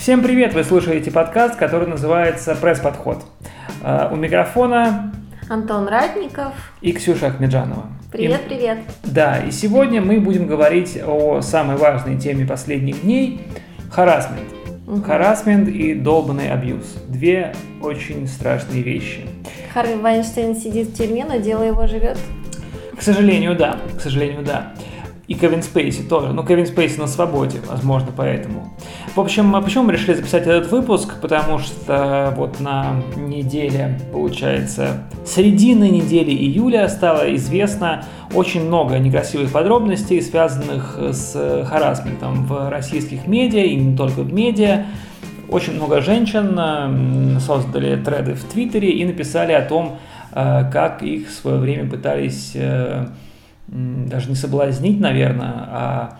Всем привет! Вы слушаете подкаст, который называется «Пресс-подход». Э, у микрофона Антон Ратников и Ксюша Ахмеджанова. Привет, и, привет! Да, и сегодня мы будем говорить о самой важной теме последних дней – харасмент. Угу. Харасмент и долбанный абьюз. Две очень страшные вещи. Харви Вайнштейн сидит в тюрьме, но дело его живет. К сожалению, да. К сожалению, да. И Кевин Спейси тоже. Ну, Кевин Спейси на свободе, возможно, поэтому. В общем, а почему мы решили записать этот выпуск? Потому что вот на неделе, получается, середины недели июля стало известно очень много некрасивых подробностей, связанных с харасментом в российских медиа, и не только в медиа. Очень много женщин создали треды в Твиттере и написали о том, э, как их в свое время пытались э, даже не соблазнить, наверное, а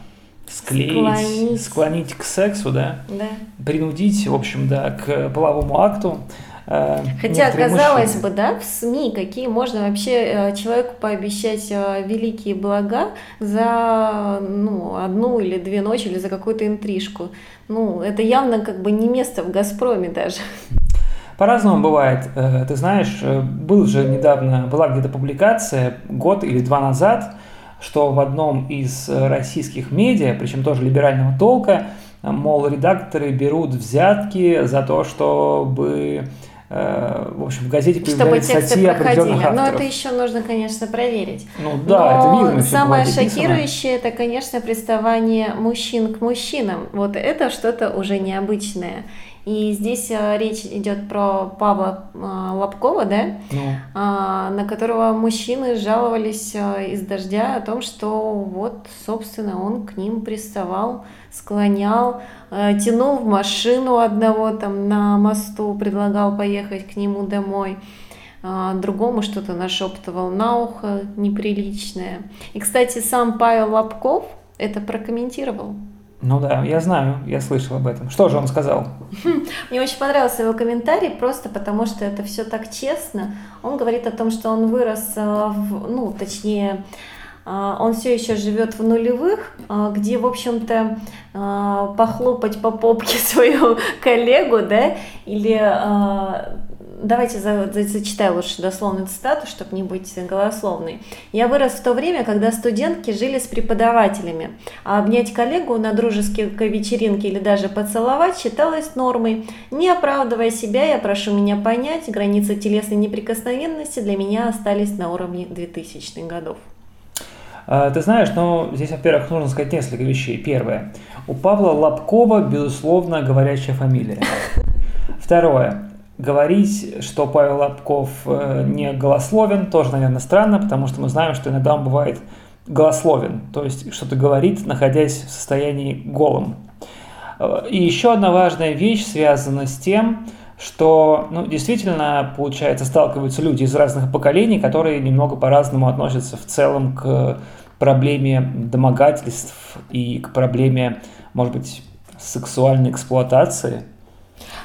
склеить, склонить, склонить к сексу, да? Да. Принудить, в общем, да, к половому акту. Э, Хотя, казалось мужчины. бы, да, в СМИ какие можно вообще э, человеку пообещать э, великие блага за ну, одну или две ночи или за какую-то интрижку. Ну, это явно как бы не место в «Газпроме» даже. По-разному бывает. Ты знаешь, был же недавно, была где-то публикация год или два назад, что в одном из э, российских медиа, причем тоже либерального толка, мол, редакторы берут взятки за то, чтобы э, в общем, в газете появлялись статьи определенных авторов. Но это еще нужно, конечно, проверить. Ну да, Но это видно. Самое шокирующее, это, конечно, приставание мужчин к мужчинам. Вот это что-то уже необычное. И здесь э, речь идет про Павла э, Лобкова, да, ну. А, на которого мужчины жаловались э, из дождя о том, что вот, собственно, он к ним приставал, склонял, тянул в машину одного там на мосту, предлагал поехать к нему домой а, другому что-то нашептывал на ухо неприличное. И, кстати, сам Павел Лобков это прокомментировал. Ну да, я знаю, я слышал об этом. Что же он сказал? Мне очень понравился его комментарий, просто потому что это все так честно. Он говорит о том, что он вырос, э, в, ну, точнее, э, он все еще живет в нулевых, э, где, в общем-то, похлопать по попке свою коллегу, да, или давайте за, за, зачитаю лучше дословную цитату, чтобы не быть голословной. «Я вырос в то время, когда студентки жили с преподавателями, а обнять коллегу на дружеской вечеринке или даже поцеловать считалось нормой. Не оправдывая себя, я прошу меня понять, границы телесной неприкосновенности для меня остались на уровне 2000-х годов». А, ты знаешь, ну, здесь, во-первых, нужно сказать несколько вещей. Первое. У Павла Лобкова, безусловно, говорящая фамилия. Второе говорить, что Павел Лобков э, не голословен, тоже, наверное, странно, потому что мы знаем, что иногда он бывает голословен, то есть что-то говорит, находясь в состоянии голым. Э, и еще одна важная вещь связана с тем, что ну, действительно, получается, сталкиваются люди из разных поколений, которые немного по-разному относятся в целом к проблеме домогательств и к проблеме, может быть, сексуальной эксплуатации –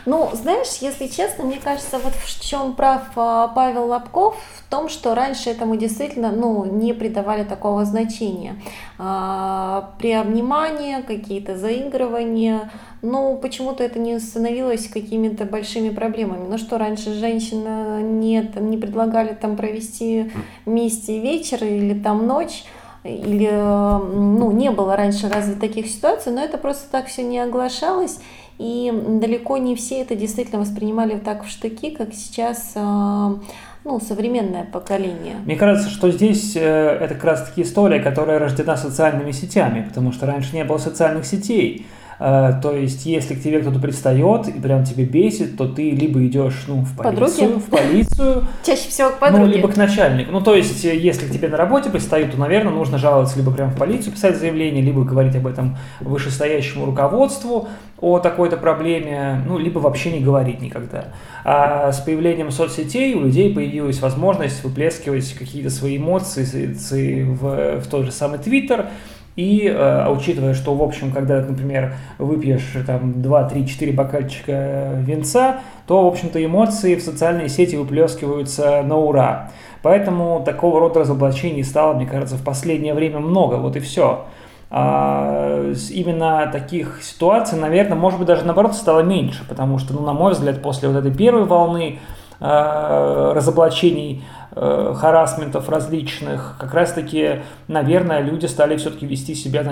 ну, знаешь, если честно, мне кажется, вот в чем прав а, Павел Лобков, в том, что раньше этому действительно ну, не придавали такого значения. А, при обнимании, какие-то заигрывания, ну, почему-то это не становилось какими-то большими проблемами. Ну что, раньше женщина не, не предлагали там провести вместе вечер или там ночь, или ну, не было раньше разве таких ситуаций, но это просто так все не оглашалось. И далеко не все это действительно воспринимали так в штыки, как сейчас а, ну, современное поколение. Мне кажется, что здесь э, это как раз таки история, которая рождена социальными сетями, потому что раньше не было социальных сетей. Э, то есть, если к тебе кто-то пристает и прям тебе бесит, то ты либо идешь ну, в полицию, Подруги? в полицию. Чаще всего к подруге. Ну, либо к начальнику. Ну, то есть, э, если к тебе на работе пристают, то, наверное, нужно жаловаться либо прям в полицию, писать заявление, либо говорить об этом вышестоящему руководству о такой-то проблеме, ну, либо вообще не говорить никогда. А с появлением соцсетей у людей появилась возможность выплескивать какие-то свои эмоции в, в тот же самый Твиттер, и э, учитывая, что, в общем, когда, например, выпьешь там 2, 3, 4 бокальчика винца, то, в общем-то, эмоции в социальные сети выплескиваются на ура. Поэтому такого рода разоблачений стало, мне кажется, в последнее время много, вот и все. а, именно таких ситуаций, наверное, может быть, даже наоборот стало меньше, потому что, ну, на мой взгляд, после вот этой первой волны а, разоблачений э, харасментов различных, как раз-таки, наверное, люди стали все-таки вести себя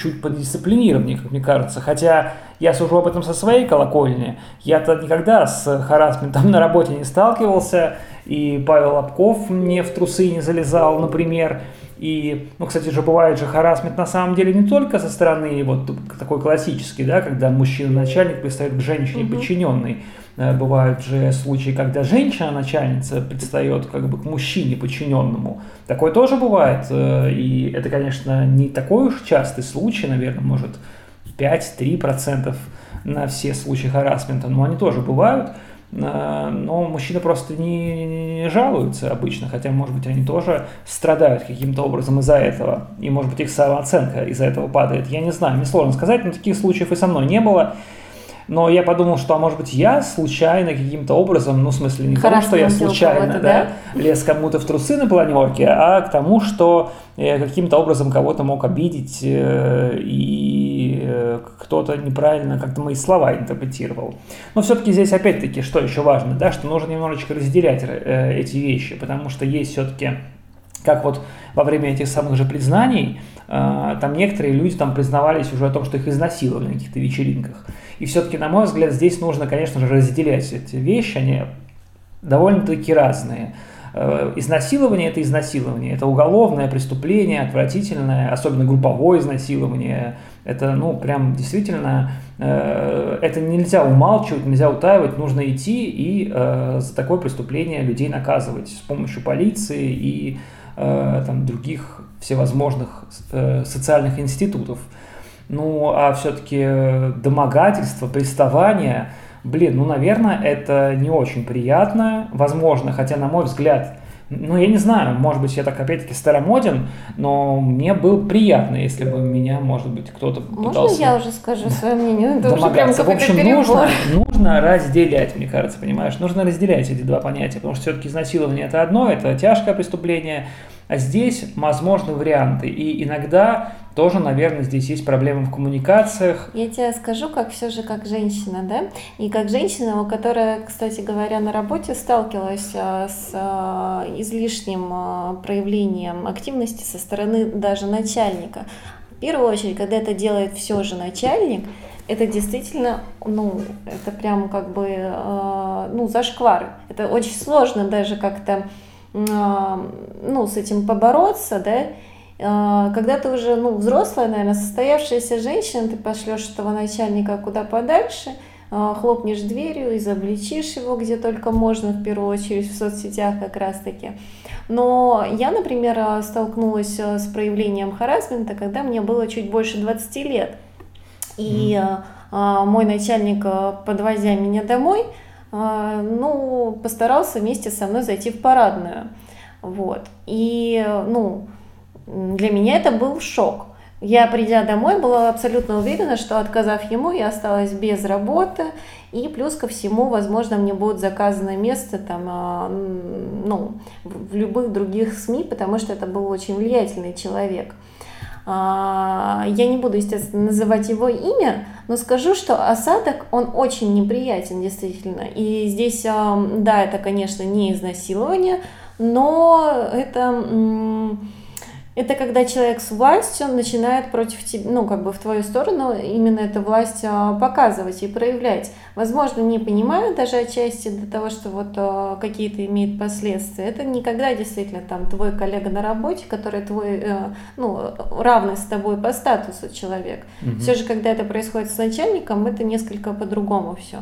чуть подисциплинированнее, как мне кажется. Хотя я сужу об этом со своей колокольни. Я-то никогда с харасментом на работе не сталкивался, и Павел Лобков мне в трусы не залезал, например. И, ну, кстати же, бывает же харасмент на самом деле не только со стороны вот такой классический, да, когда мужчина-начальник пристает к женщине подчиненной. Э, бывают же случаи, когда женщина-начальница предстает как бы к мужчине подчиненному. Такое тоже бывает. Э, и это, конечно, не такой уж частый случай, наверное, может 5-3% на все случаи харасмента, но они тоже бывают. Э, но мужчины просто не, не жалуются обычно, хотя, может быть, они тоже страдают каким-то образом из-за этого, и, может быть, их самооценка из-за этого падает. Я не знаю, мне сложно сказать, но таких случаев и со мной не было. Но я подумал, что, а может быть, я случайно каким-то образом, ну, в смысле, не потому, что я случайно да, да? лез кому-то в трусы на планерке, а к тому, что я каким-то образом кого-то мог обидеть, э, и э, кто-то неправильно как-то мои слова интерпретировал. Но все-таки здесь, опять-таки, что еще важно, да, что нужно немножечко разделять э, эти вещи, потому что есть все-таки, как вот во время этих самых же признаний, там некоторые люди там признавались уже о том, что их изнасиловали на каких-то вечеринках. И все-таки, на мой взгляд, здесь нужно, конечно же, разделять эти вещи, они довольно-таки разные. Э, изнасилование – это изнасилование, это уголовное преступление, отвратительное, особенно групповое изнасилование. Это, ну, прям действительно, э, это нельзя умалчивать, нельзя утаивать, нужно идти и э, за такое преступление людей наказывать с помощью полиции и там, других всевозможных социальных институтов. Ну, а все-таки домогательство, приставание, блин, ну, наверное, это не очень приятно, возможно, хотя, на мой взгляд, ну, я не знаю, может быть, я так опять-таки старомоден, но мне было приятно, если бы меня, может быть, кто-то пытался... Можно я уже скажу свое мнение? Это домогаться. В общем, нужно, нужно разделять, мне кажется, понимаешь? Нужно разделять эти два понятия, потому что все-таки изнасилование – это одно, это тяжкое преступление, а здесь возможны варианты. И иногда тоже, наверное, здесь есть проблемы в коммуникациях. Я тебе скажу, как все же как женщина, да? И как женщина, которая, кстати говоря, на работе сталкивалась а, с а, излишним а, проявлением активности со стороны даже начальника. В первую очередь, когда это делает все же начальник, это действительно, ну, это прям как бы, ну, зашквар. Это очень сложно даже как-то ну, с этим побороться, да, а, когда ты уже, ну, взрослая, наверное, состоявшаяся женщина, ты пошлешь этого начальника куда подальше, а, хлопнешь дверью, изобличишь его где только можно, в первую очередь в соцсетях как раз-таки. Но я, например, а, столкнулась с проявлением харасмента, когда мне было чуть больше 20 лет. И мой начальник, подвозя меня домой, а, ну, постарался вместе со мной зайти в парадную. Вот. И, ну, для меня это был шок. Я, придя домой, была абсолютно уверена, что отказав ему, я осталась без работы, и плюс ко всему, возможно, мне будет заказано место там, а, ну, в любых других СМИ, потому что это был очень влиятельный человек. А, я не буду, естественно, называть его имя, но скажу, что осадок, он очень неприятен, действительно. И здесь, да, это, конечно, не изнасилование, но это это когда человек с властью начинает против тебя, ну, как бы в твою сторону именно эту власть а, показывать и проявлять. Возможно, не понимают даже отчасти до того, что вот а, какие-то имеют последствия. Это никогда действительно там твой коллега на работе, который твой, э, ну, равный с тобой по статусу человек. Угу. Все же, когда это происходит с начальником, это несколько по-другому все.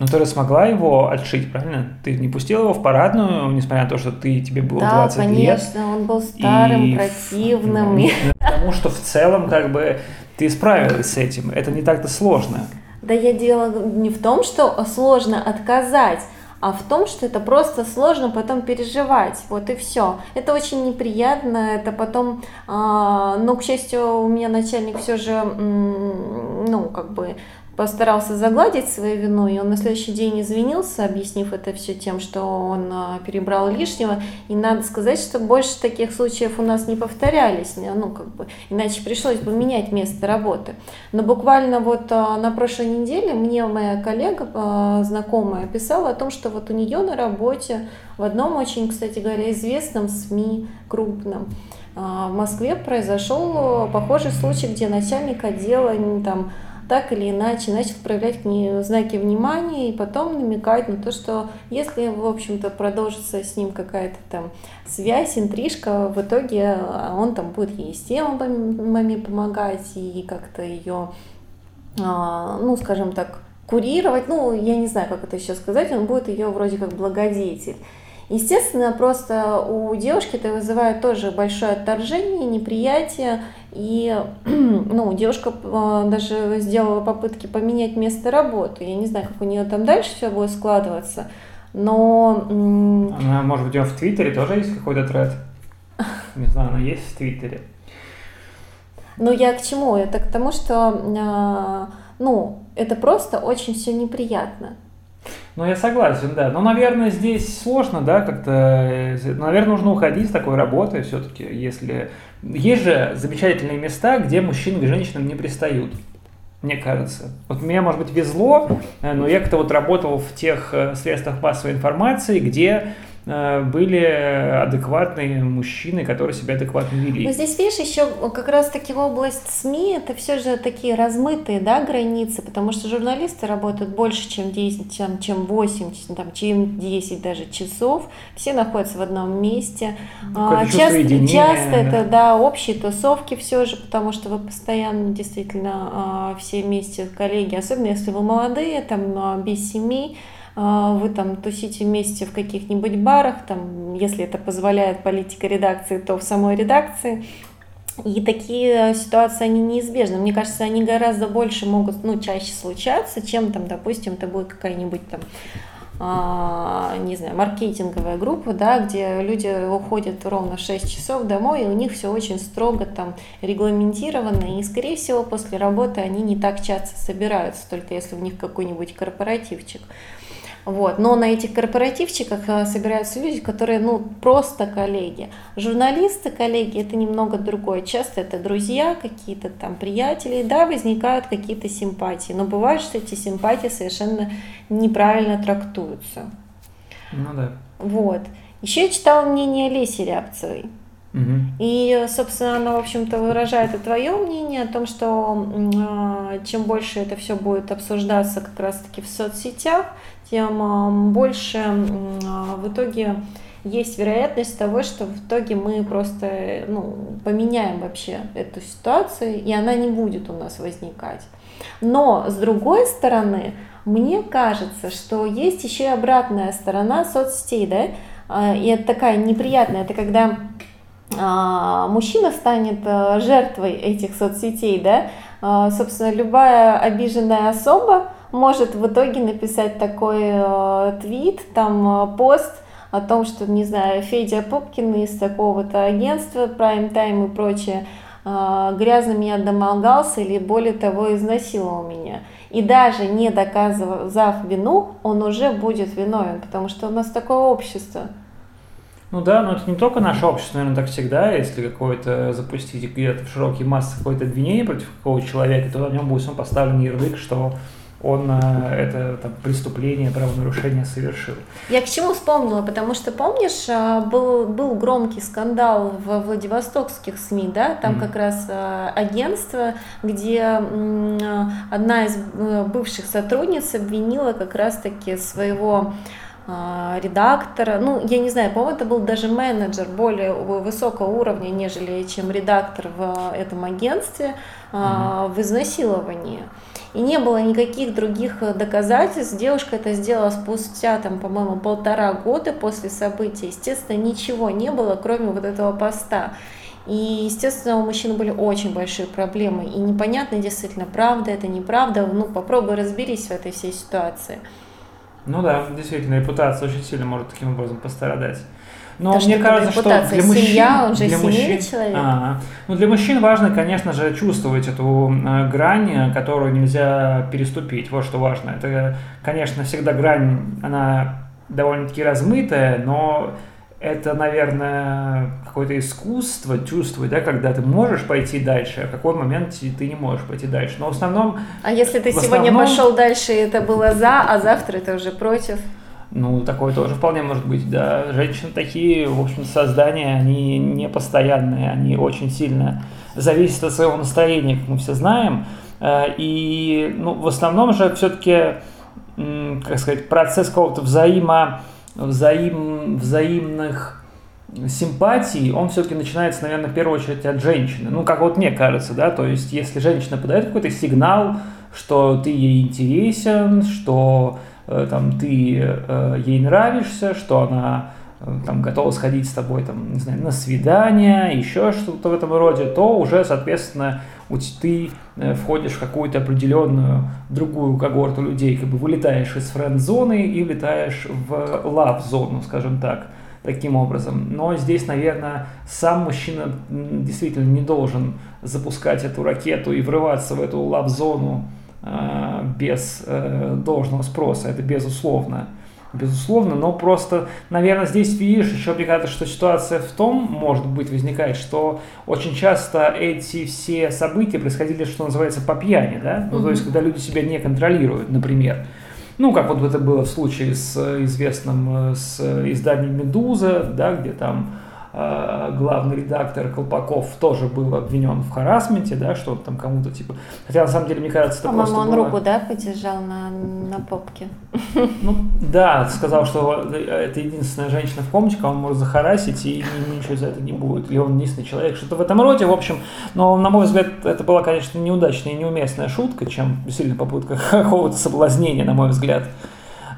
Но ты смогла его отшить, правильно? Ты не пустила его в парадную, несмотря на то, что ты тебе было да, 20 конечно, лет. Да, конечно, он был старым, и... противным. Ну, потому что в целом, как бы, ты справилась с этим. Это не так-то сложно. Да я дело не в том, что сложно отказать, а в том, что это просто сложно потом переживать, вот и все. Это очень неприятно, это потом, э, но, к счастью, у меня начальник все же, ну, как бы постарался загладить свою вину, и он на следующий день извинился, объяснив это все тем, что он а, перебрал лишнего. И надо сказать, что больше таких случаев у нас не повторялись, ну, как бы, иначе пришлось бы менять место работы. Но буквально вот а, на прошлой неделе мне моя коллега, а, знакомая, писала о том, что вот у нее на работе в одном очень, кстати говоря, известном СМИ, крупном, в Москве произошел похожий случай, где начальник отдела там так или иначе начал проявлять к ней знаки внимания и потом намекать на то, что если, в общем-то, продолжится с ним какая-то там связь, интрижка, в итоге а, он там будет ей с темами помогать и как-то ее, а, ну, скажем так, курировать, ну, я не знаю, как это еще сказать, он будет ее вроде как благодетель. Естественно, просто у девушки это вызывает тоже большое отторжение, неприятие. И ну, девушка а, даже сделала попытки поменять место работы. Я не знаю, как у нее там дальше все будет складываться. Но... Она, может быть, в Твиттере тоже есть какой-то тред? Не знаю, она есть в Твиттере. Ну, я к чему? Это к тому, что, а, ну, это просто очень все неприятно. Ну, я согласен, да. Но, наверное, здесь сложно, да, как-то... Э, наверное, нужно уходить с такой работы все-таки, если... Есть же замечательные места, где мужчины к женщинам не пристают мне кажется. Вот мне, может быть, везло, э, но я как-то вот работал в тех э, средствах массовой информации, где были адекватные мужчины, которые себя адекватно вели. Но здесь, видишь, еще как раз-таки область СМИ, это все же такие размытые да, границы, потому что журналисты работают больше, чем 10, чем, чем 8, там, чем 10 даже часов, все находятся в одном месте. А, часто, часто да. это да, общие тусовки все же, потому что вы постоянно действительно а, все вместе коллеги, особенно если вы молодые, там а, без семей, а, вы там тусите вместе в каких-нибудь барах, там, если это позволяет политика редакции, то в самой редакции. И такие ситуации, они неизбежны. Мне кажется, они гораздо больше могут, ну, чаще случаться, чем там, допустим, это будет какая-нибудь там а, не знаю, маркетинговая группа, да, где люди уходят ровно в 6 часов домой, и у них все очень строго там регламентировано, и, скорее всего, после работы они не так часто собираются, только если у них какой-нибудь корпоративчик. Вот. Но на этих корпоративчиках э, собираются люди, которые ну, просто коллеги. Журналисты, коллеги, это немного другое. Часто это друзья, какие-то там приятели. Да, возникают какие-то симпатии, но бывает, что эти симпатии совершенно неправильно трактуются. Ну да. Вот. Еще я читала мнение Леси Рябцевой. И, собственно, она, в общем-то, выражает и твое мнение о том, что э, чем больше это все будет обсуждаться как раз-таки в соцсетях, тем больше а, в итоге есть вероятность того, что в итоге мы просто ну, поменяем вообще эту ситуацию, и она не будет у нас возникать. Но с другой стороны, мне кажется, что есть еще и обратная сторона соцсетей, да, и это такая неприятная, это когда мужчина станет жертвой этих соцсетей, да, собственно, любая обиженная особа, может в итоге написать такой э, твит, там э, пост о том, что, не знаю, Федя Пупкин из такого-то агентства Prime Time и прочее э, грязно меня домогался или более того изнасиловал меня. И даже не доказав вину, он уже будет виновен, потому что у нас такое общество. Ну да, но это не только наше общество, наверное, так всегда. Если какое-то запустить где-то в широкие массы какое-то обвинение против какого-то человека, то на нем будет поставлен ярлык, что он э, это там, преступление, правонарушение совершил. Я к чему вспомнила, потому что, помнишь, э, был, был громкий скандал в Владивостокских СМИ, да, там mm-hmm. как раз э, агентство, где одна из бывших сотрудниц обвинила как раз-таки своего редактора, ну, я не знаю, по-моему, это был даже менеджер более высокого уровня, нежели чем редактор в этом агентстве, mm-hmm. в изнасиловании. И не было никаких других э, доказательств. Девушка это сделала спустя, там, по-моему, полтора года после события. Естественно, ничего не было, кроме вот этого поста. И, естественно, у мужчин были очень большие проблемы. И непонятно действительно, правда это, неправда. Ну, попробуй разберись в этой всей ситуации. Ну да, действительно, репутация очень сильно может таким образом пострадать. Но То, мне кажется, что для мужчин, семья, он же для мужчин, человек. Ага. ну для мужчин важно, конечно же, чувствовать эту э, грань, которую нельзя переступить. Вот что важно. Это, конечно, всегда грань, она довольно-таки размытая, но это, наверное, какое-то искусство чувствовать, да, когда ты можешь пойти дальше, а в какой момент ты не можешь пойти дальше. Но в основном А если ты сегодня основном- пошел дальше, это было за, а завтра это уже против? Ну, такое тоже вполне может быть, да. Женщины такие, в общем, создания, они не постоянные, они очень сильно зависят от своего настроения, как мы все знаем. Э, И, ну, в основном же все-таки, как сказать, процесс какого-то взаимо, взаим, взаимных симпатий, он все-таки начинается, наверное, в первую очередь от женщины. Ну, как вот мне кажется, да, то есть если женщина подает какой-то сигнал, что ты ей интересен, что э, там ты э, ей нравишься, что она там готова сходить с тобой там, не знаю, на свидание, еще что-то в этом роде, то уже, соответственно, ты э, входишь в какую-то определенную другую когорту людей, как бы вылетаешь из френд-зоны и влетаешь в лав-зону, скажем так, таким образом. Но здесь, наверное, сам мужчина действительно не должен запускать эту ракету и врываться в эту лав-зону э, без э, должного спроса, это безусловно. Безусловно, но просто, наверное, здесь видишь еще, мне кажется, что ситуация в том, может быть, возникает, что очень часто эти все события происходили, что называется, по пьяни, да? Ну, то есть, когда люди себя не контролируют, например. Ну, как вот это было в случае с э, известным э, с изданием «Медуза», да, где там э, главный редактор Колпаков тоже был обвинен в харасменте, да, что он там кому-то типа... Хотя, на самом деле, мне кажется, это По-моему, просто он было- руку, да, подержал на, на попке. Ну, да, сказал, что это единственная женщина в комнате, кого он может захарасить, и ничего за это не будет. Или он единственный человек, что-то в этом роде, в общем. Но, на мой взгляд, это была, конечно, неудачная и неуместная шутка, чем сильно попытка какого-то соблазнения, на мой взгляд.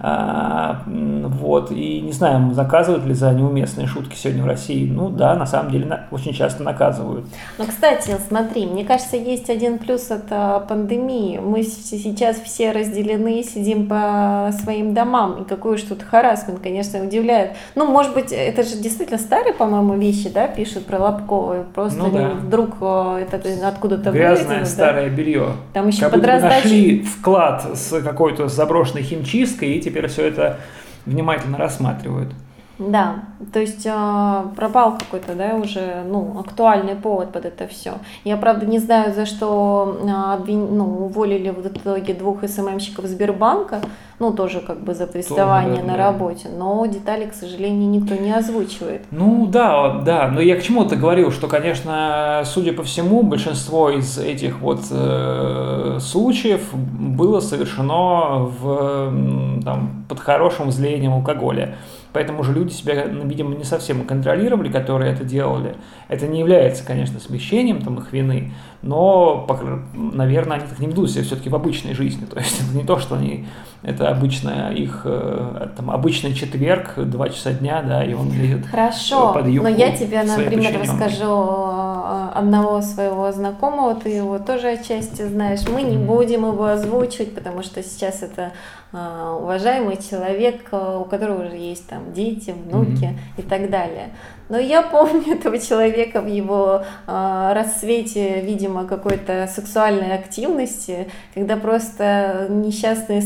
А, вот, и не знаю, заказывают ли за неуместные шутки сегодня в России. Ну да, на самом деле очень часто наказывают. Ну, кстати, смотри, мне кажется, есть один плюс от а, пандемии. Мы сейчас все разделены, сидим по своим домам. И какой тут харасмент, конечно, удивляет. Ну, может быть, это же действительно старые, по-моему, вещи, да, пишут про Лобкова. Просто Ну да. вдруг а, это откуда-то Грязное вылезло, да. старое белье. Там еще Как под будто бы раздачей. нашли вклад с какой-то заброшенной химчисткой, и теперь все это внимательно рассматривают. Да, то есть э, пропал какой-то, да, уже, ну, актуальный повод под это все. Я, правда, не знаю, за что э, обвин- ну, уволили в итоге двух СММщиков Сбербанка, ну, тоже как бы за приставание да, на да. работе, но детали, к сожалению, никто не озвучивает. Ну да, да, но я к чему-то говорил, что, конечно, судя по всему, большинство из этих вот э, случаев было совершено в, там, под хорошим взлением алкоголя. Поэтому же люди себя, ну, видимо, не совсем контролировали, которые это делали. Это не является, конечно, смещением там, их вины, но, наверное, они так не ведут себя все-таки в обычной жизни. То есть это не то, что они, это обычная их, э, там, обычный четверг, два часа дня, да, и он лезет Хорошо, под но юбку я тебе, например, расскажу э, одного своего знакомого, ты его тоже отчасти знаешь. Мы не будем его озвучивать, потому что сейчас это э, уважаемый человек, э, у которого уже есть там дети, внуки Мгм. и так далее. Но я помню этого человека в его э, рассвете, видимо, какой-то сексуальной активности, когда просто несчастные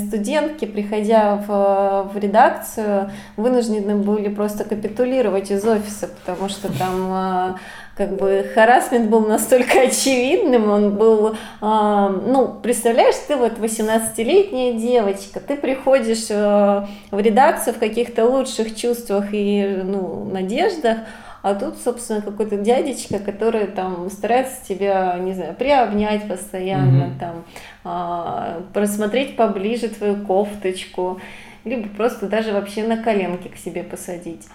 студентки, приходя в, в редакцию, вынуждены были просто капитулировать из офиса, потому что там э, как бы харасмент был настолько очевидным, он был, э, ну, представляешь, ты вот 18-летняя девочка, ты приходишь э, в редакцию в каких-то лучших чувствах и, ну, надеждах, а тут, собственно, какой-то дядечка, который там старается тебя, не знаю, приобнять постоянно, Мгм. там, а, просмотреть поближе твою кофточку, либо просто даже вообще на коленки к себе посадить.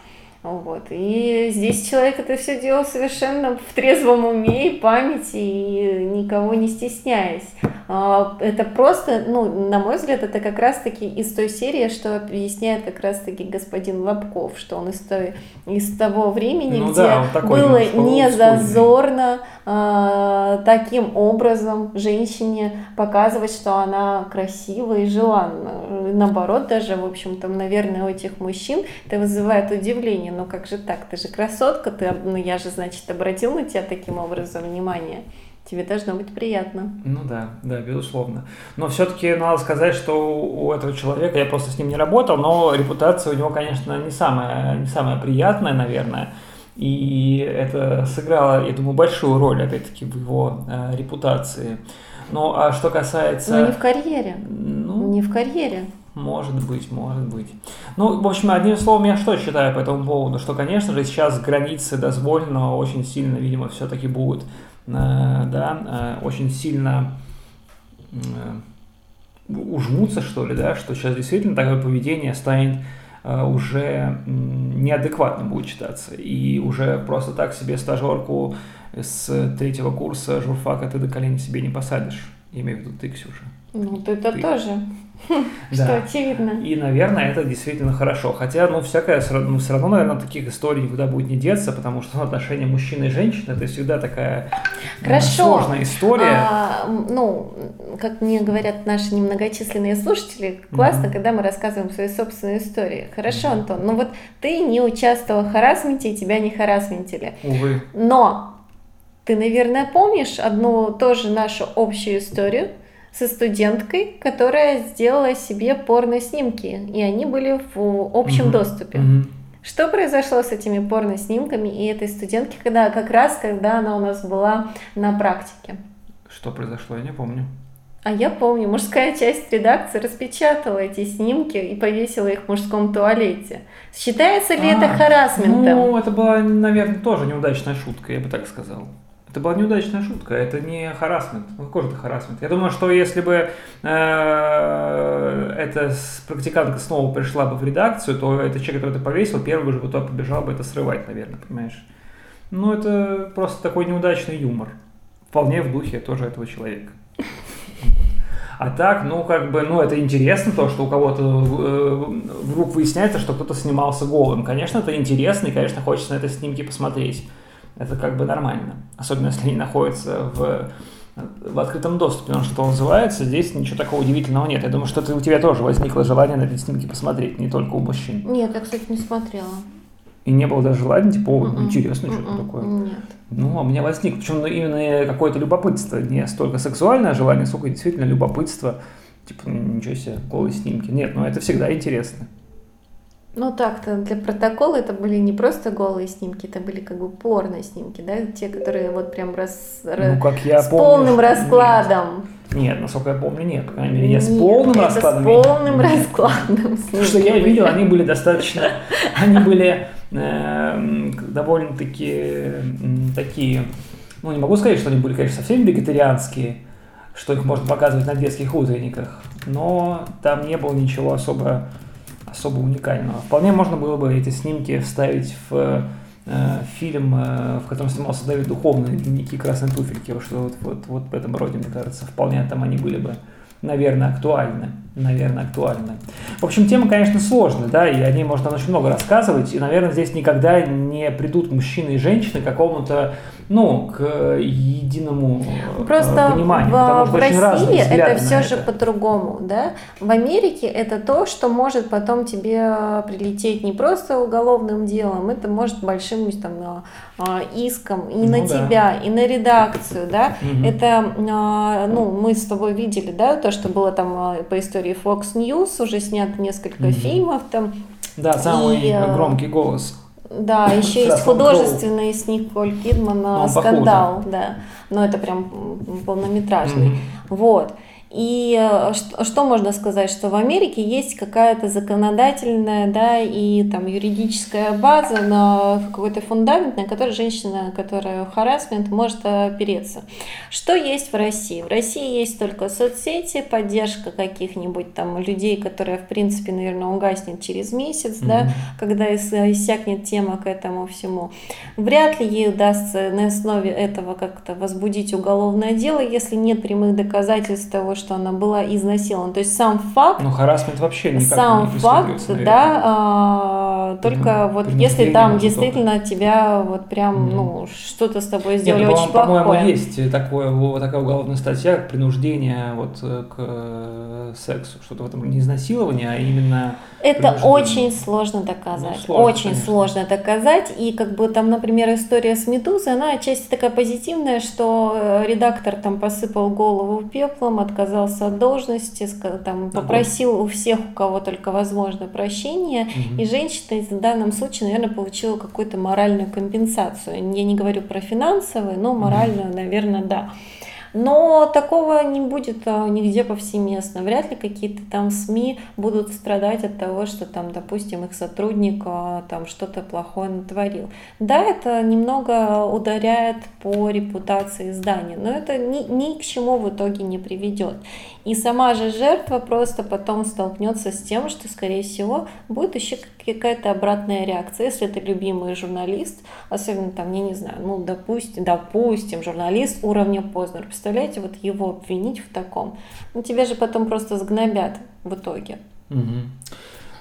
Вот. И здесь человек это все делал совершенно в трезвом уме и памяти, и никого не стесняясь. А, Это просто, ну, на мой взгляд, это как раз-таки из той серии, что объясняет как раз-таки господин Лобков, что он из, той, из того времени, Ну где да, было не зазорно а, таким образом женщине показывать, что она красива и желанна. наоборот, даже, в общем, там, наверное, у этих мужчин это вызывает удивление. Ну как же так? Ты же красотка, ты, ну я же, значит, обратил на тебя таким образом внимание. Тебе должно быть приятно. Ну да, да, безусловно. Но все-таки надо сказать, что у этого человека, я просто с ним не работал, но репутация у него, конечно, не самая, не самая приятная, наверное. И это сыграло, я думаю, большую роль, опять-таки, в его э, репутации. Ну, а что касается... Ну, не в карьере. Ну, не в карьере. Может быть, может быть. Ну, в общем, одним словом, я что считаю по этому поводу, что, конечно же, сейчас границы дозволенного очень сильно, видимо, все-таки будут, э, да, э, очень сильно э, ужмутся, что ли, да, что сейчас действительно такое поведение станет Э, уже неадекватно будет читаться. И уже просто так себе стажерку с третьего курса журфака ты до колени себе не посадишь. Имею в виду ты, Ксюша. Ну, ты это ты. тоже. Что очевидно. И, наверное, это действительно хорошо. Хотя, ну, всякое, ну, все равно, наверное, таких историй никуда будет не деться, потому что ну, отношения мужчины и женщины это всегда такая сложная история. А, ну, как мне говорят наши немногочисленные слушатели, классно, когда мы рассказываем свои собственные истории. Хорошо. Антон, ну вот ты не участвовал в харасменте, и тебя не харасментили. Увы. Но ты, наверное, помнишь одну тоже нашу общую историю, со студенткой, которая сделала себе порно-снимки, и они были в общем mm-hmm. доступе. Mm-hmm. Что произошло с этими порно-снимками и этой студентки, когда как раз когда она у нас была на практике? Что произошло, я не помню. А я помню, мужская часть редакции распечатала эти снимки и повесила их в мужском туалете. Считается ли а, это харасментом? Ну, это была, наверное, тоже неудачная шутка, я бы так сказал. Это была неудачная шутка, это не харасмент. Ну какой же это харасмент? Я думаю, что если бы э, эта практикантка снова пришла бы в редакцию, то этот человек, который это повесил, первый же туда побежал бы это срывать, наверное, понимаешь? Ну, это просто такой неудачный юмор. Вполне в духе тоже этого человека. А так, ну, как бы, ну, это интересно, то, что у кого-то э, вдруг выясняется, что кто-то снимался голым. Конечно, это интересно, и, конечно, хочется на это снимки посмотреть это как бы нормально. Особенно если они находятся в, в открытом доступе, он что называется, здесь ничего такого удивительного нет. Я думаю, что у тебя тоже возникло желание на эти снимки посмотреть, не только у мужчин. Нет, я, кстати, не смотрела. И не было даже желания, типа, о, mm-mm, интересно, mm-mm, что такое. Нет. Ну, а у меня возникло, причем ну, именно какое-то любопытство, не столько сексуальное желание, сколько действительно любопытство, типа, ничего себе, голые снимки. Нет, ну это всегда интересно. Ну так-то для протокола это были не просто голые снимки, это были как бы порно снимки, да, те, которые вот прям раз, ну, как я с помню, полным раскладом. Нет. нет, насколько я помню, нет. По крайней мере, я с полным это раскладом. С полным раскладом. Что я видел, они были достаточно, они были э, довольно-таки такие, ну не могу сказать, что они были, конечно, совсем вегетарианские, что их можно показывать на детских утренниках, но там не было ничего особо особо уникального. Вполне можно было бы эти снимки вставить в э, фильм, э, в котором снимался Давид Духовный, «Дневники красной туфельки», что вот, вот, вот в этом роде, мне кажется, вполне там они были бы, наверное, актуальны. Наверное, актуальны. В общем, тема, конечно, сложная, да, и о ней можно очень много рассказывать, и, наверное, здесь никогда не придут мужчины и женщины к какому-то ну, к единому э, Просто пониманию. В, в России это все же по-другому, да. В Америке это то, что может потом тебе прилететь не просто уголовным делом, это может большим там а, иском и ну, на да. тебя, и на редакцию, да. Угу. Это, ну, мы с тобой видели, да, то, что было там по истории Fox News, уже снято несколько угу. фильмов там. Да, самый и, громкий голос. Да, еще есть художественный с Николь Кидман ну, скандал, да. Но это прям полнометражный. Вот. И э, что, что можно сказать, что в Америке есть какая-то законодательная, да, и там юридическая база на какой-то фундамент, на который женщина, которая харасмент, может опереться. Что есть в России? В России есть только соцсети, поддержка каких-нибудь там людей, которая, в принципе, наверное, угаснет через месяц, mm-hmm. да, когда иссякнет тема к этому всему. Вряд ли ей удастся на основе этого как-то возбудить уголовное дело, если нет прямых доказательств того, что что она была изнасилована. То есть сам факт... Ну, харасмент вообще никак Сам не факт, да, а, только Ну, вот если там действительно тебя вот прям, Мгм. ну, что-то с тобой Нет, сделали ну, очень по- по-моему, плохое. есть такое, во- такая уголовная статья, принуждение вот э, к э, сексу. Что-то в этом не изнасилование, а именно... Это очень сложно доказать. Ну, сложно, очень конечно. сложно доказать. И как бы там, например, история с Медузой, она отчасти такая позитивная, что э, редактор там посыпал голову пеплом, отказался от должности, там, попросил у всех, у кого только возможно, прощения. Мгм. И женщина в данном случае, наверное, получила какую-то моральную компенсацию. Я не говорю про финансовую, но моральную, наверное, да. Но такого не будет а, нигде повсеместно. Вряд ли какие-то там СМИ будут страдать от того, что там, допустим, их сотрудник а, там что-то плохое натворил. Да, это немного ударяет по репутации издания, но это ни, ни к чему в итоге не приведет. И сама же жертва просто потом столкнется с тем, что, скорее всего, будет еще какая-то обратная реакция. Если это любимый журналист, особенно там, я не знаю, ну, допустим, допустим, журналист уровня Познер, представляете, вот его обвинить в таком, ну, тебя же потом просто сгнобят в итоге. Мгм.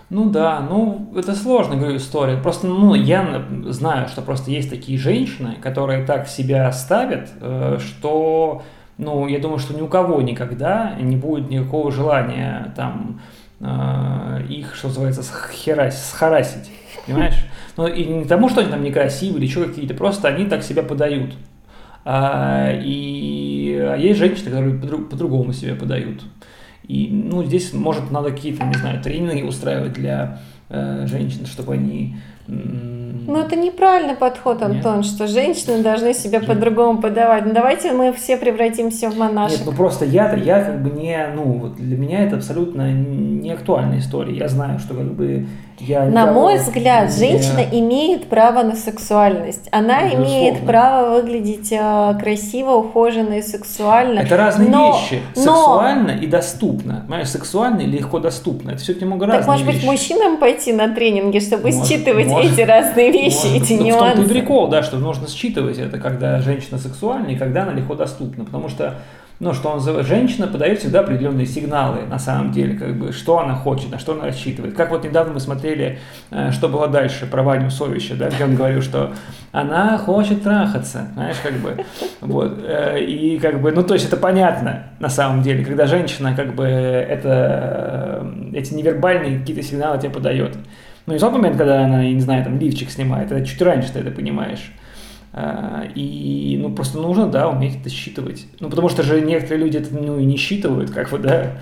Ну да, ну это сложно, говорю, история. Просто, ну, я на- знаю, что просто есть такие женщины, которые так себя ставят, э, что, ну, я думаю, что ни у кого никогда не будет никакого желания там э, их, что называется, схерась, схарасить, понимаешь? Ну, и не тому, что они там некрасивые или еще какие-то, просто они так себя подают. А, и а есть женщины, которые по-дру- по-другому себя подают. И, ну, здесь, может, надо какие-то, не знаю, тренинги устраивать для э, женщин, чтобы они... Ну, это неправильный подход, Нет. Антон, что женщины должны себя Нет. по-другому подавать. Ну, давайте мы все превратимся в монашек. Нет, ну просто я-то, я как бы не, ну, вот для меня это абсолютно не актуальная история. Я знаю, что как бы я... На мой взгляд, не- женщина имеет право на сексуальность. Она Безусловно. имеет право выглядеть э, красиво, ухоженно и сексуально. Это разные Но- вещи. но- Сексуально и доступно. Понимаешь, сексуально и легко доступно. Это все немного Так разные может быть вещи. мужчинам пойти на тренинги, чтобы Может, считывать может, эти разные вещи, Может, эти ну, В том-то и нюансы. прикол, да, что нужно считывать это, когда женщина сексуальна и когда она легко доступна. Потому что, ну, что он женщина подает всегда определенные сигналы, на самом деле, как бы, что она хочет, на что она рассчитывает. Как вот недавно мы смотрели, э, что было дальше, про Ваню Совища, да, где он говорил, что она хочет трахаться, знаешь, как бы, вот, э, и как бы, ну, то есть это понятно, на самом деле, когда женщина, как бы, это, э, эти невербальные какие-то сигналы тебе подает. Ну, не в тот момент, когда она, я не знаю, там, лифчик снимает, это чуть раньше ты это понимаешь. А, И, ну, просто нужно, да, уметь это считывать. Ну, потому что же некоторые люди это, ну, и не считывают, как вот, да,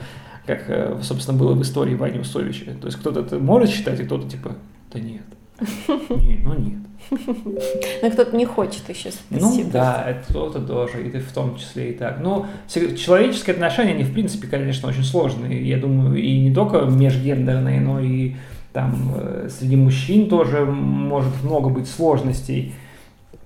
как, э, собственно, было в истории Вани Усовича. То есть кто-то это может считать, и кто-то типа, да нет. Не, ну нет. Но кто-то не хочет еще Ну да, это кто-то тоже, и ты в том числе и так. Ну, се- человеческие отношения, они в принципе, конечно, очень сложные. Я думаю, и не только межгендерные, но и там э, среди мужчин тоже может много быть сложностей.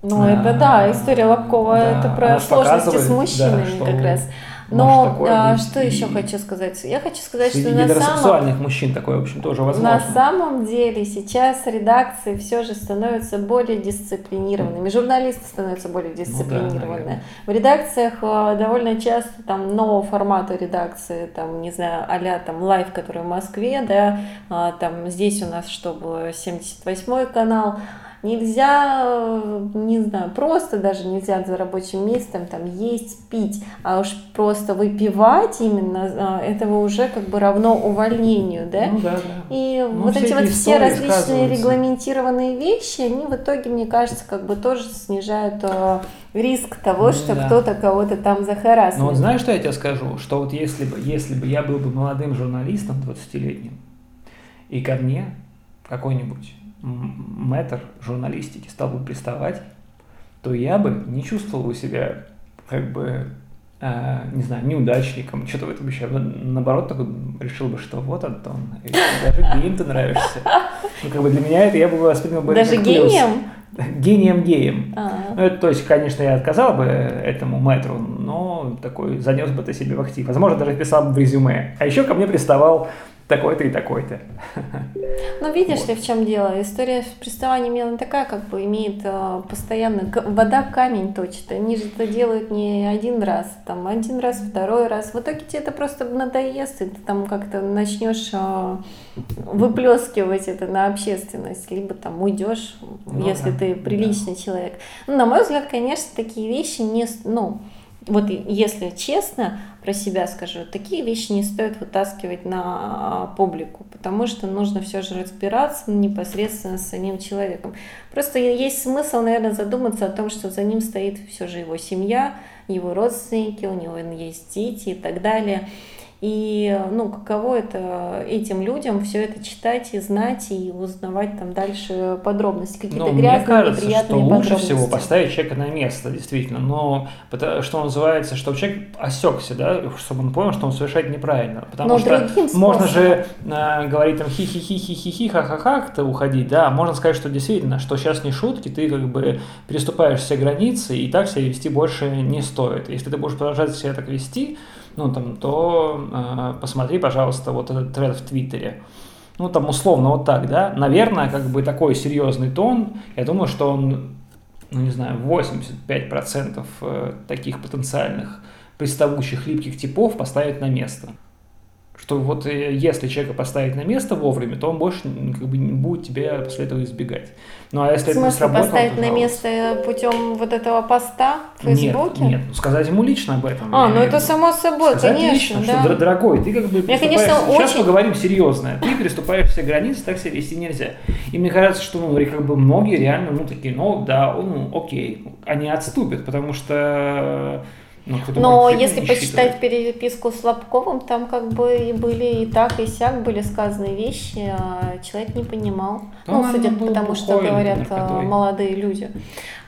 Ну, это да, история Лобкова, Да, это про сложности с мужчинами да, что как раз. может Но такое а, быть что еще хочу сказать? Я хочу сказать, Среди что на самом, мужчин такое, в общем, тоже возможно. на самом деле сейчас редакции все же становятся более дисциплинированными, журналисты становятся более Ну да. В редакциях а, довольно часто там нового формата редакции, там, не знаю, а там Life, который в Москве, да, а, там здесь у нас, чтобы 78 канал, Нельзя, э, не знаю, просто даже нельзя за рабочим местом там есть, пить, а уж просто выпивать именно, э, этого уже как бы равно увольнению, да? Ну да, да. И Ну, вот все эти вот все различные регламентированные вещи, они в итоге, мне кажется, как бы тоже снижают э, риск того, Ну что да. кто-то кого-то там захарасит. Но вот знаешь, что я тебе скажу? Что вот если бы, если бы я был бы молодым журналистом 20-летним, и ко мне какой-нибудь мэтр журналистики стал бы приставать, то я бы не чувствовал себя как бы, э, не знаю, неудачником, что-то в этом еще. Наоборот, такой решил бы, что вот, Антон, даже геем ты нравишься. Ну, как бы для меня это я бы воспринял бы Даже гением? Гением-геем. А. Ну, это, то есть, конечно, я отказал бы этому мэтру, но такой занес бы это себе в актив. Возможно, даже писал бы в резюме. А еще ко мне приставал такой-то и такой-то. Ну, видишь вот. ли, в чем дело? История с приставанием она такая, как бы имеет э, постоянно вода камень точит. Они же это делают не один раз, там один раз, второй раз. В итоге тебе это просто надоест, и ты там как-то начнешь э, выплескивать это на общественность, либо там уйдешь, ну, если да, ты приличный да. человек. Ну, на мой взгляд, конечно, такие вещи не, ну, вот если честно про себя скажу, такие вещи не стоит вытаскивать на а, публику, потому что нужно все же разбираться непосредственно с самим человеком. Просто есть смысл, наверное, задуматься о том, что за ним стоит все же его семья, его родственники, у него есть дети и так далее. И, ну, каково это этим людям все это читать и знать и узнавать там дальше подробности, какие-то ну, грязные, мне кажется, неприятные что лучше всего поставить человека на место, действительно. Но что называется, чтобы человек осекся, да, чтобы он понял, что он совершает неправильно. Потому Но что можно же э, говорить там хи-хи-хи-хи-хи, ха-ха-ха, как-то уходить, да, можно сказать, что действительно, что сейчас не шутки, ты как бы переступаешь все границы, и так себя вести больше не стоит. Если ты будешь продолжать себя так вести, ну, там, то э, посмотри, пожалуйста, вот этот тред в Твиттере. Ну, там, условно, вот так, да. Наверное, как бы такой серьезный тон, я думаю, что он, ну, не знаю, 85% э, таких потенциальных приставучих липких типов поставит на место что вот э, если человека поставить на место вовремя, то он больше как бы не будет тебя после этого избегать. Ну а если в смысле, это сработало, поставить на место путем вот этого поста в Фейсбуке? Нет, нет, ну, сказать ему лично об этом. А, ну это само собой, сказать конечно, лично, да. что, дорогой, ты как бы я, конечно, сейчас очень... поговорим серьезно, ты переступаешь все границы, так себя вести нельзя. И мне кажется, что ну, как бы многие реально, ну такие, ну да, ну окей, они отступят, потому что ну, Но если посчитать переписку с Лобковым, там как бы и были и так, и сяк были сказаны вещи, а человек не понимал. Да, ну, судя по тому, что говорят наркотой. молодые люди.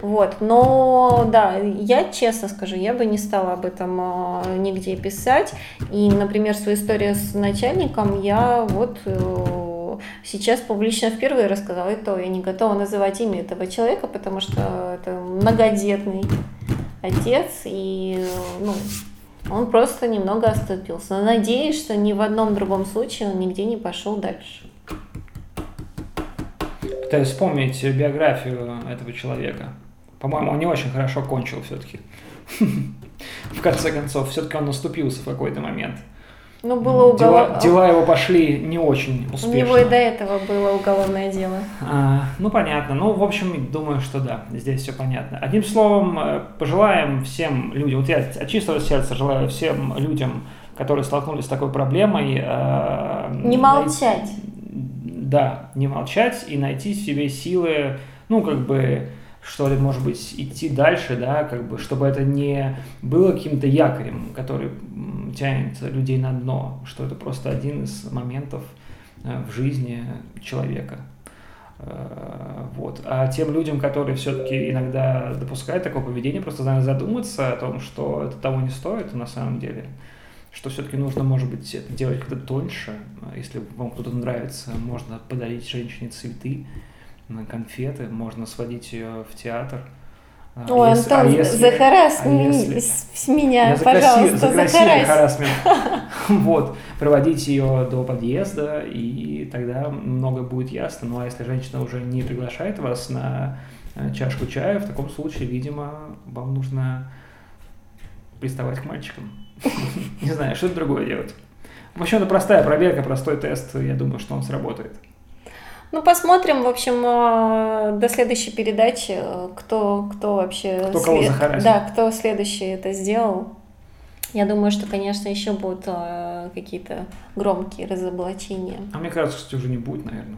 Вот. Но да, я честно скажу, я бы не стала об этом а, нигде писать. И, например, свою историю с начальником я вот э, сейчас публично впервые рассказала, и то я не готова называть имя этого человека, потому что это многодетный отец, и ну, он просто немного оступился. Но надеюсь, что ни в одном другом случае он нигде не пошел дальше. Пытаюсь вспомнить биографию этого человека. По-моему, он не очень хорошо кончил все-таки. В конце концов, все-таки он наступился в какой-то момент. Ну, было уголов... дела, дела его пошли не очень успешно. У него и до этого было уголовное дело. А, ну, понятно. Ну, в общем, думаю, что да, здесь все понятно. Одним словом, э, пожелаем всем людям, вот я от чистого сердца желаю всем людям, которые столкнулись с такой проблемой... Э, не молчать. Да, не молчать и найти в себе силы, ну, как бы что ли, может быть, идти дальше, да, как бы, чтобы это не было каким-то якорем, который тянет людей на дно, что это просто один из моментов э, в жизни человека. Э, вот. А тем людям, которые все-таки иногда допускают такое поведение, просто надо задуматься о том, что это того не стоит на самом деле, что все-таки нужно, может быть, это делать как-то тоньше. Если вам кто-то нравится, можно подарить женщине цветы, на конфеты, можно сводить ее в театр. А Ой, если, Антон, а если, захарас а если, с меня, за пожалуйста, за красивый харасмент. Вот, проводить ее до подъезда, и тогда много будет ясно. Ну, а если женщина уже не приглашает вас на э, чашку чая, в таком случае, видимо, вам нужно приставать к мальчикам. Не знаю, что-то другое делать. В общем, это простая проверка, простой тест. Я думаю, что он сработает. Ну, посмотрим, в общем, э, до следующей передачи, э, кто, кто вообще... Кто кого след... Да, кто следующий это сделал. Я думаю, что, конечно, еще будут э, какие-то громкие разоблачения. А мне кажется, что уже не будет, наверное.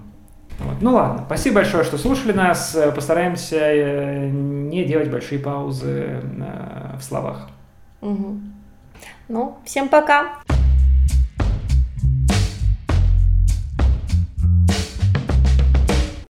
Вот. Ну ладно, спасибо большое, что слушали нас. Постараемся не делать большие паузы в словах. Угу. Ну, всем пока!